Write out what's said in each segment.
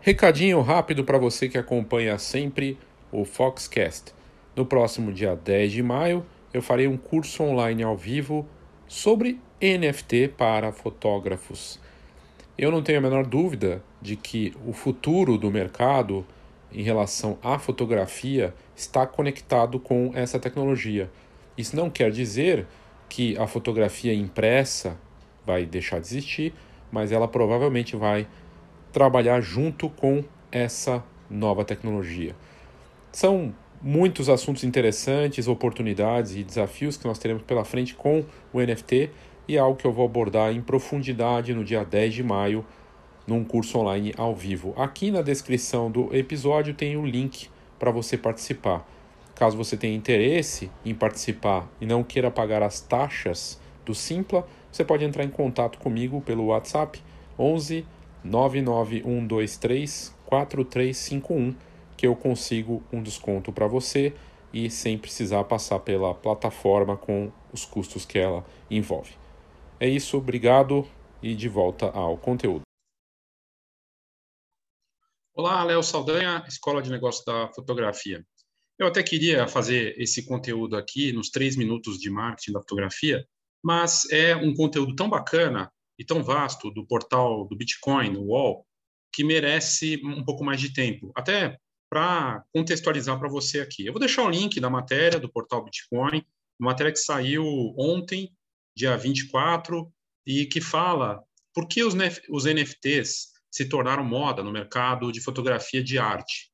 Recadinho rápido para você que acompanha sempre o Foxcast. No próximo dia 10 de maio, eu farei um curso online ao vivo sobre NFT para fotógrafos. Eu não tenho a menor dúvida de que o futuro do mercado em relação à fotografia está conectado com essa tecnologia. Isso não quer dizer que a fotografia impressa vai deixar de existir, mas ela provavelmente vai trabalhar junto com essa nova tecnologia. São muitos assuntos interessantes, oportunidades e desafios que nós teremos pela frente com o NFT e é algo que eu vou abordar em profundidade no dia 10 de maio num curso online ao vivo. Aqui na descrição do episódio tem o um link para você participar. Caso você tenha interesse em participar e não queira pagar as taxas do Simpla, você pode entrar em contato comigo pelo WhatsApp 11 99123 4351 que eu consigo um desconto para você e sem precisar passar pela plataforma com os custos que ela envolve. É isso, obrigado e de volta ao conteúdo. Olá, Léo Saldanha, Escola de Negócios da Fotografia. Eu até queria fazer esse conteúdo aqui nos três minutos de marketing da fotografia, mas é um conteúdo tão bacana e tão vasto do portal do Bitcoin, no UOL, que merece um pouco mais de tempo. Até para contextualizar para você aqui. Eu vou deixar o link da matéria do portal Bitcoin, uma matéria que saiu ontem, dia 24, e que fala por que os, os NFTs se tornaram moda no mercado de fotografia de arte.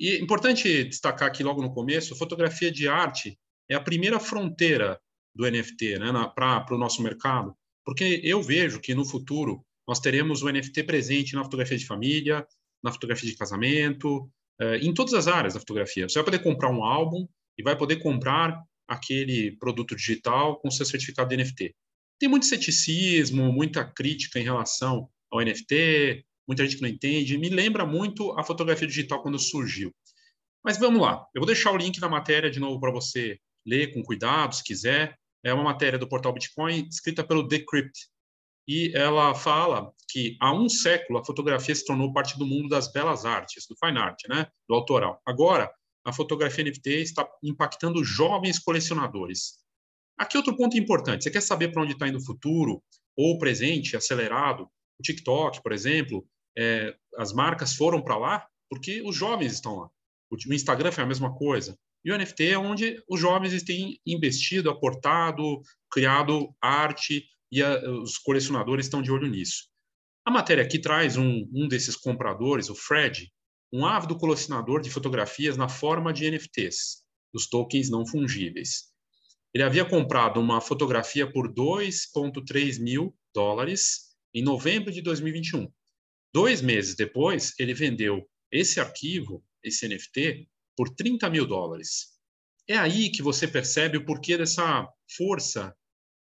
E é importante destacar aqui logo no começo, fotografia de arte é a primeira fronteira do NFT né, para o nosso mercado, porque eu vejo que no futuro nós teremos o NFT presente na fotografia de família, na fotografia de casamento, eh, em todas as áreas da fotografia. Você vai poder comprar um álbum e vai poder comprar aquele produto digital com seu certificado de NFT. Tem muito ceticismo, muita crítica em relação ao NFT, muita gente que não entende. Me lembra muito a fotografia digital quando surgiu. Mas vamos lá. Eu vou deixar o link da matéria de novo para você ler com cuidado, se quiser. É uma matéria do portal Bitcoin escrita pelo Decrypt, e ela fala que há um século a fotografia se tornou parte do mundo das belas artes, do fine art, né, do autoral. Agora, a fotografia NFT está impactando jovens colecionadores. Aqui outro ponto importante, você quer saber para onde está indo o futuro ou o presente acelerado? O TikTok, por exemplo, é, as marcas foram para lá porque os jovens estão lá. O Instagram foi a mesma coisa. E o NFT é onde os jovens têm investido, aportado, criado arte, e a, os colecionadores estão de olho nisso. A matéria aqui traz um, um desses compradores, o Fred, um ávido colecionador de fotografias na forma de NFTs, os tokens não fungíveis. Ele havia comprado uma fotografia por 2,3 mil dólares em novembro de 2021. Dois meses depois, ele vendeu esse arquivo, esse NFT, por 30 mil dólares. É aí que você percebe o porquê dessa força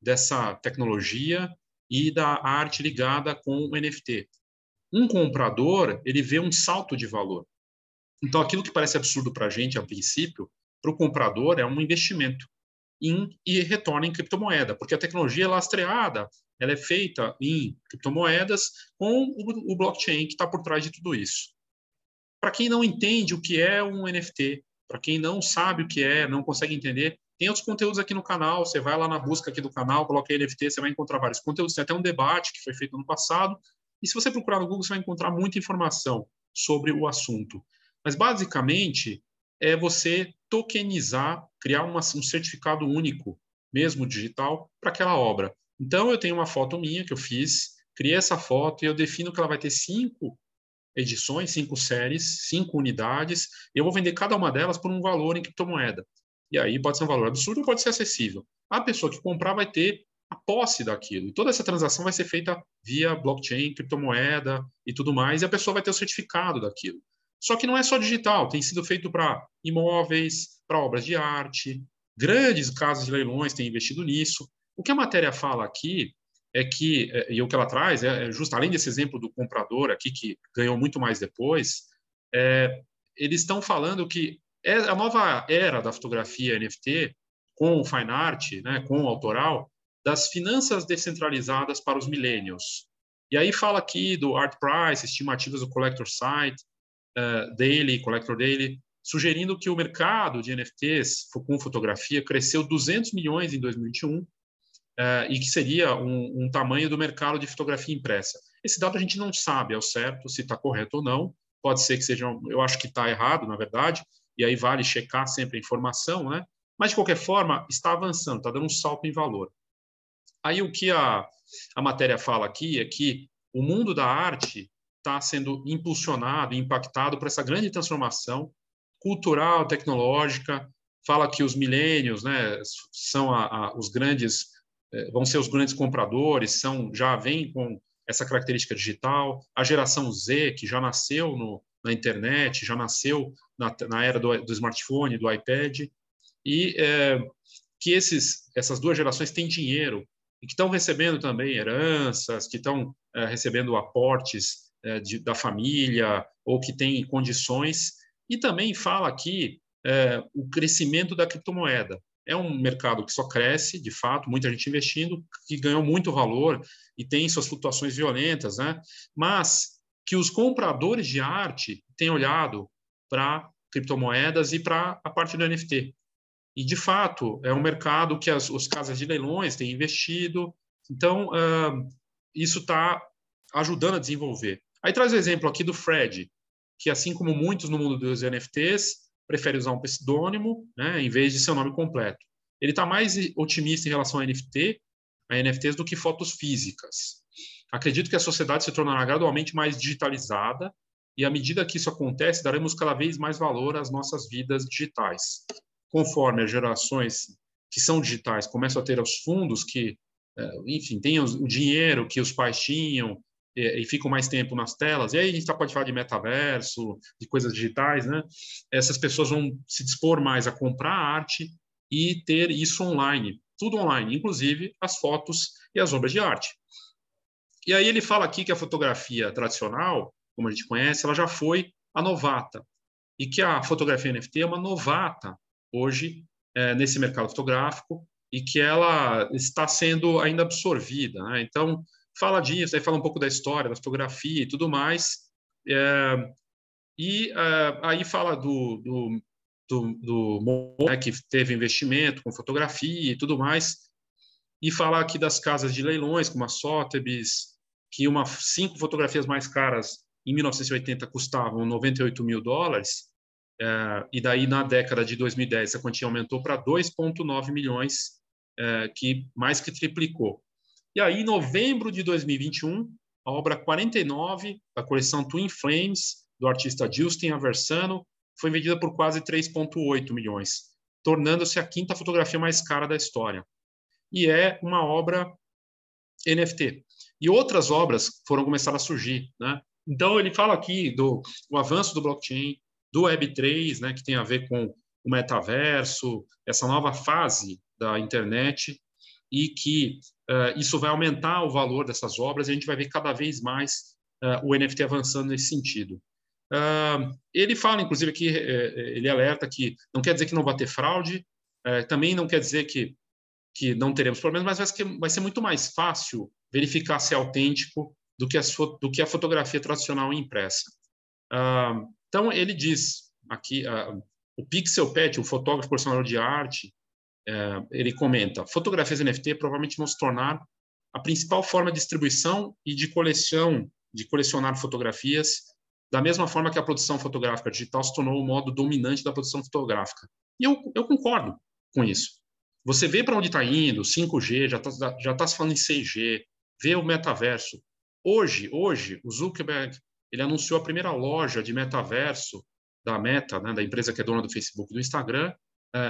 dessa tecnologia e da arte ligada com o NFT. Um comprador, ele vê um salto de valor. Então, aquilo que parece absurdo para a gente, a princípio, para o comprador é um investimento em, e retorna em criptomoeda, porque a tecnologia é lastreada, ela é feita em criptomoedas com o, o blockchain que está por trás de tudo isso. Para quem não entende o que é um NFT, para quem não sabe o que é, não consegue entender, tem outros conteúdos aqui no canal, você vai lá na busca aqui do canal, coloca NFT, você vai encontrar vários conteúdos. Tem até um debate que foi feito no passado. E se você procurar no Google, você vai encontrar muita informação sobre o assunto. Mas, basicamente, é você tokenizar, criar uma, um certificado único, mesmo digital, para aquela obra. Então, eu tenho uma foto minha que eu fiz, criei essa foto e eu defino que ela vai ter cinco edições, cinco séries, cinco unidades. Eu vou vender cada uma delas por um valor em criptomoeda. E aí pode ser um valor absurdo ou pode ser acessível. A pessoa que comprar vai ter a posse daquilo. E toda essa transação vai ser feita via blockchain, criptomoeda e tudo mais, e a pessoa vai ter o certificado daquilo. Só que não é só digital, tem sido feito para imóveis, para obras de arte, grandes casas de leilões têm investido nisso. O que a matéria fala aqui é que, é, e o que ela traz, é, é justo, além desse exemplo do comprador aqui, que ganhou muito mais depois, é, eles estão falando que é a nova era da fotografia NFT, com o fine art, né, com o autoral, das finanças descentralizadas para os millennials. E aí fala aqui do Art Price, estimativas do Collector Site, uh, Daily, Collector Daily, sugerindo que o mercado de NFTs com fotografia cresceu 200 milhões em 2021 uh, e que seria um, um, tamanho do mercado de fotografia impressa. Esse dado a gente não sabe ao certo se está correto ou não. Pode ser que seja, eu acho que está errado, na verdade, e aí vale checar sempre a informação, né? Mas, de qualquer forma, está avançando, está dando um salto em valor. Aí o que a, a matéria fala aqui é que o mundo da arte está sendo impulsionado, impactado por essa grande transformação cultural, tecnológica. Fala que os milênios, né, são a, a, os grandes, eh, vão ser os grandes compradores, são já vêm com essa característica digital. A geração Z, que já nasceu no, na internet, já nasceu na, na era do, do, smartphone, do iPad, e é, que esses, essas duas gerações têm dinheiro e que estão recebendo também heranças, que estão é, recebendo aportes é, de, da família ou que têm condições. E também fala aqui é, o crescimento da criptomoeda. É um mercado que só cresce, de fato, muita gente investindo, que ganhou muito valor e tem suas flutuações violentas, né? mas que os compradores de arte têm olhado para criptomoedas e para a parte do NFT. E, de fato, é um mercado que as, as casas de leilões têm investido. Então, uh, isso está ajudando a desenvolver. Aí traz o exemplo aqui do Fred, que, assim como muitos no mundo dos NFTs, prefere usar um pseudônimo né, em vez de seu nome completo. Ele está mais otimista em relação a NFT, a NFTs do que fotos físicas. Acredito que a sociedade se tornará gradualmente mais digitalizada e, à medida que isso acontece, daremos cada vez mais valor às nossas vidas digitais conforme as gerações que são digitais começam a ter os fundos que, é, enfim, têm o dinheiro que os pais tinham e, e ficam mais tempo nas telas, e aí a gente pode falar de metaverso, de coisas digitais, né? Essas pessoas vão se dispor mais a comprar arte e ter isso online, tudo online, inclusive as fotos e as obras de arte. E aí ele fala aqui que a fotografia tradicional, como a gente conhece, ela já foi a novata e que a fotografia NFT é uma novata hoje é, nesse mercado fotográfico e que ela está sendo ainda absorvida. Né? Então, fala disso, aí fala um pouco da história, da fotografia e tudo mais. É, e é, aí fala do, do, do, do né, que teve investimento com fotografia e tudo mais. E fala aqui das casas de leilões, como a Sotheby's, que uma cinco fotografias mais caras em 1980 custavam 98 mil dólares, é, e daí, na década de 2010, essa quantia aumentou para 2,9 milhões, é, que mais que triplicou. E aí, em novembro de 2021, a obra 49 da coleção Twin Flames, do artista Justin Aversano, foi vendida por quase 3,8 milhões, tornando-se a quinta fotografia mais cara da história. E é uma obra NFT. E outras obras foram começar a surgir. Né? Então, ele fala aqui do avanço do blockchain, do Web3, né, que tem a ver com o metaverso, essa nova fase da internet, e que uh, isso vai aumentar o valor dessas obras e a gente vai ver cada vez mais uh, o NFT avançando nesse sentido. Uh, ele fala, inclusive, que ele alerta que não quer dizer que não vai ter fraude, também não quer dizer que, que não teremos problemas, mas vai, vai ser muito mais fácil verificar se é autêntico do que a, do que a fotografia tradicional impressa. Então, ele diz aqui, uh, o Pixel Pet, o fotógrafo profissional de arte, ele comenta, fotografias NFT provavelmente vão se tornar a principal forma de distribuição e de coleção, de colecionar fotografias, da mesma forma que a produção fotográfica digital se tornou o modo dominante da produção fotográfica. E eu, eu concordo com isso. Você vê para onde está indo, 5G, já está já tá se falando em 6G, vê o metaverso. Hoje, hoje, o Zuckerberg ele anunciou a primeira loja de metaverso da Meta, né, da empresa que é dona do Facebook e do Instagram,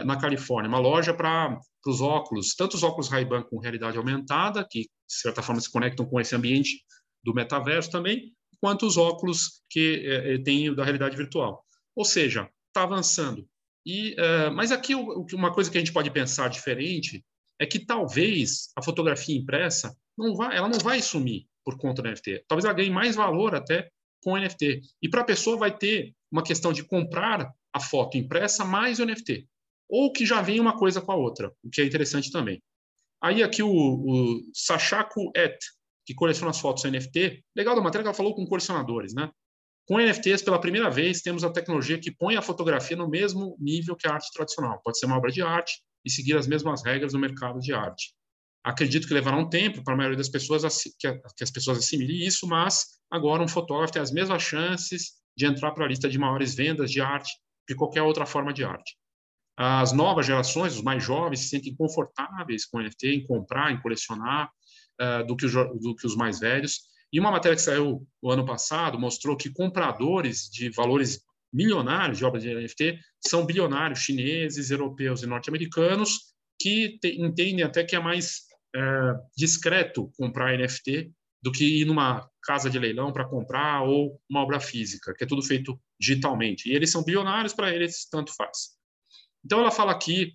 na Califórnia. Uma loja para os óculos, tanto os óculos Ray-Ban com realidade aumentada, que de certa forma se conectam com esse ambiente do metaverso também, quanto os óculos que eh, eh têm da realidade virtual. Ou seja, está avançando. E, mas aqui uma coisa que a gente pode pensar diferente é que talvez a fotografia impressa não vai, ela não vai sumir por conta do NFT. Talvez ela ganhe mais valor até com NFT. E para a pessoa vai ter uma questão de comprar a foto impressa mais o NFT. Ou que já vem uma coisa com a outra, o que é interessante também. Aí aqui o, o Et, que coleciona as fotos NFT, legal da matéria que ela falou com colecionadores, né? Com NFTs, pela primeira vez, temos a tecnologia que põe a fotografia no mesmo nível que a arte tradicional. Pode ser uma obra de arte e seguir as mesmas regras do mercado de arte. Acredito que levará um tempo para a maioria das pessoas que, as pessoas assimilem isso, mas agora um fotógrafo tem as mesmas chances de entrar para a lista de maiores vendas de arte que qualquer outra forma de arte. As novas gerações, os mais jovens, se sentem confortáveis com NFT, em comprar, em colecionar, uh, do, que do que os mais velhos. E uma matéria que saiu o ano passado mostrou que compradores de valores milionários de obras de NFT são bilionários chineses, europeus e norte-americanos que te, entendem até que é mais é, discreto comprar NFT do que ir numa casa de leilão para comprar ou uma obra física, que é tudo feito digitalmente. E eles são bilionários, para eles tanto faz. Então ela fala aqui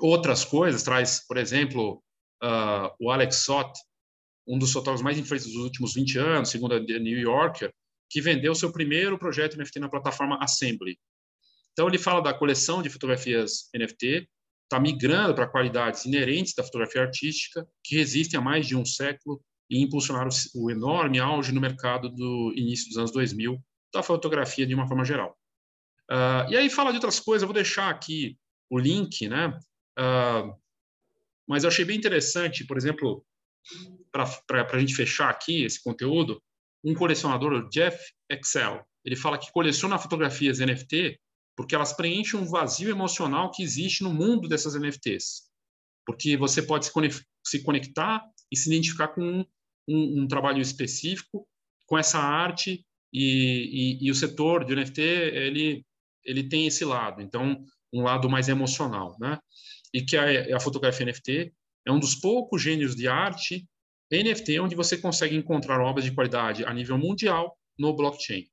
outras coisas, traz, por exemplo, uh, o Alex Sott, um dos fotógrafos mais influentes dos últimos 20 anos, segundo a The New Yorker, que vendeu seu primeiro projeto NFT na plataforma Assembly. Então, ele fala da coleção de fotografias NFT, está migrando para qualidades inerentes da fotografia artística, que resistem a mais de um século e impulsionaram o enorme auge no mercado do início dos anos 2000 da fotografia de uma forma geral. Uh, e aí fala de outras coisas, eu vou deixar aqui o link, né? Uh, mas eu achei bem interessante, por exemplo, para a gente fechar aqui esse conteúdo, um colecionador, o Jeff Excel, ele fala que coleciona fotografias NFT porque elas preenchem um vazio emocional que existe no mundo dessas NFTs. Porque você pode se conectar e se identificar com um, um, um trabalho específico, com essa arte, e, e, e, o setor de NFT, ele, ele tem esse lado, então, um lado mais emocional, né? E que a, a fotografia NFT é um dos poucos gêneros de arte NFT onde você consegue encontrar obras de qualidade a nível mundial no blockchain.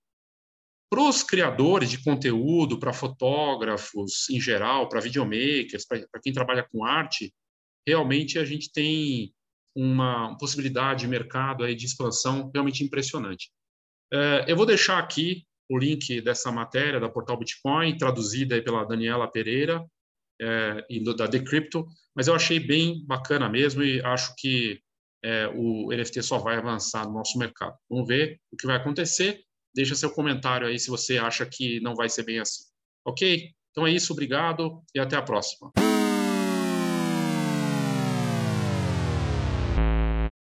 Para os criadores de conteúdo, para fotógrafos em geral, para videomakers, para quem trabalha com arte, realmente a gente tem uma possibilidade de mercado aí de expansão realmente impressionante. É, eu vou deixar aqui o link dessa matéria da Portal Bitcoin, traduzida pela Daniela Pereira é, e da Decrypto, mas eu achei bem bacana mesmo e acho que é, o NFT só vai avançar no nosso mercado. Vamos ver o que vai acontecer. Deixa seu comentário aí se você acha que não vai ser bem assim. Ok? Então é isso, obrigado e até a próxima.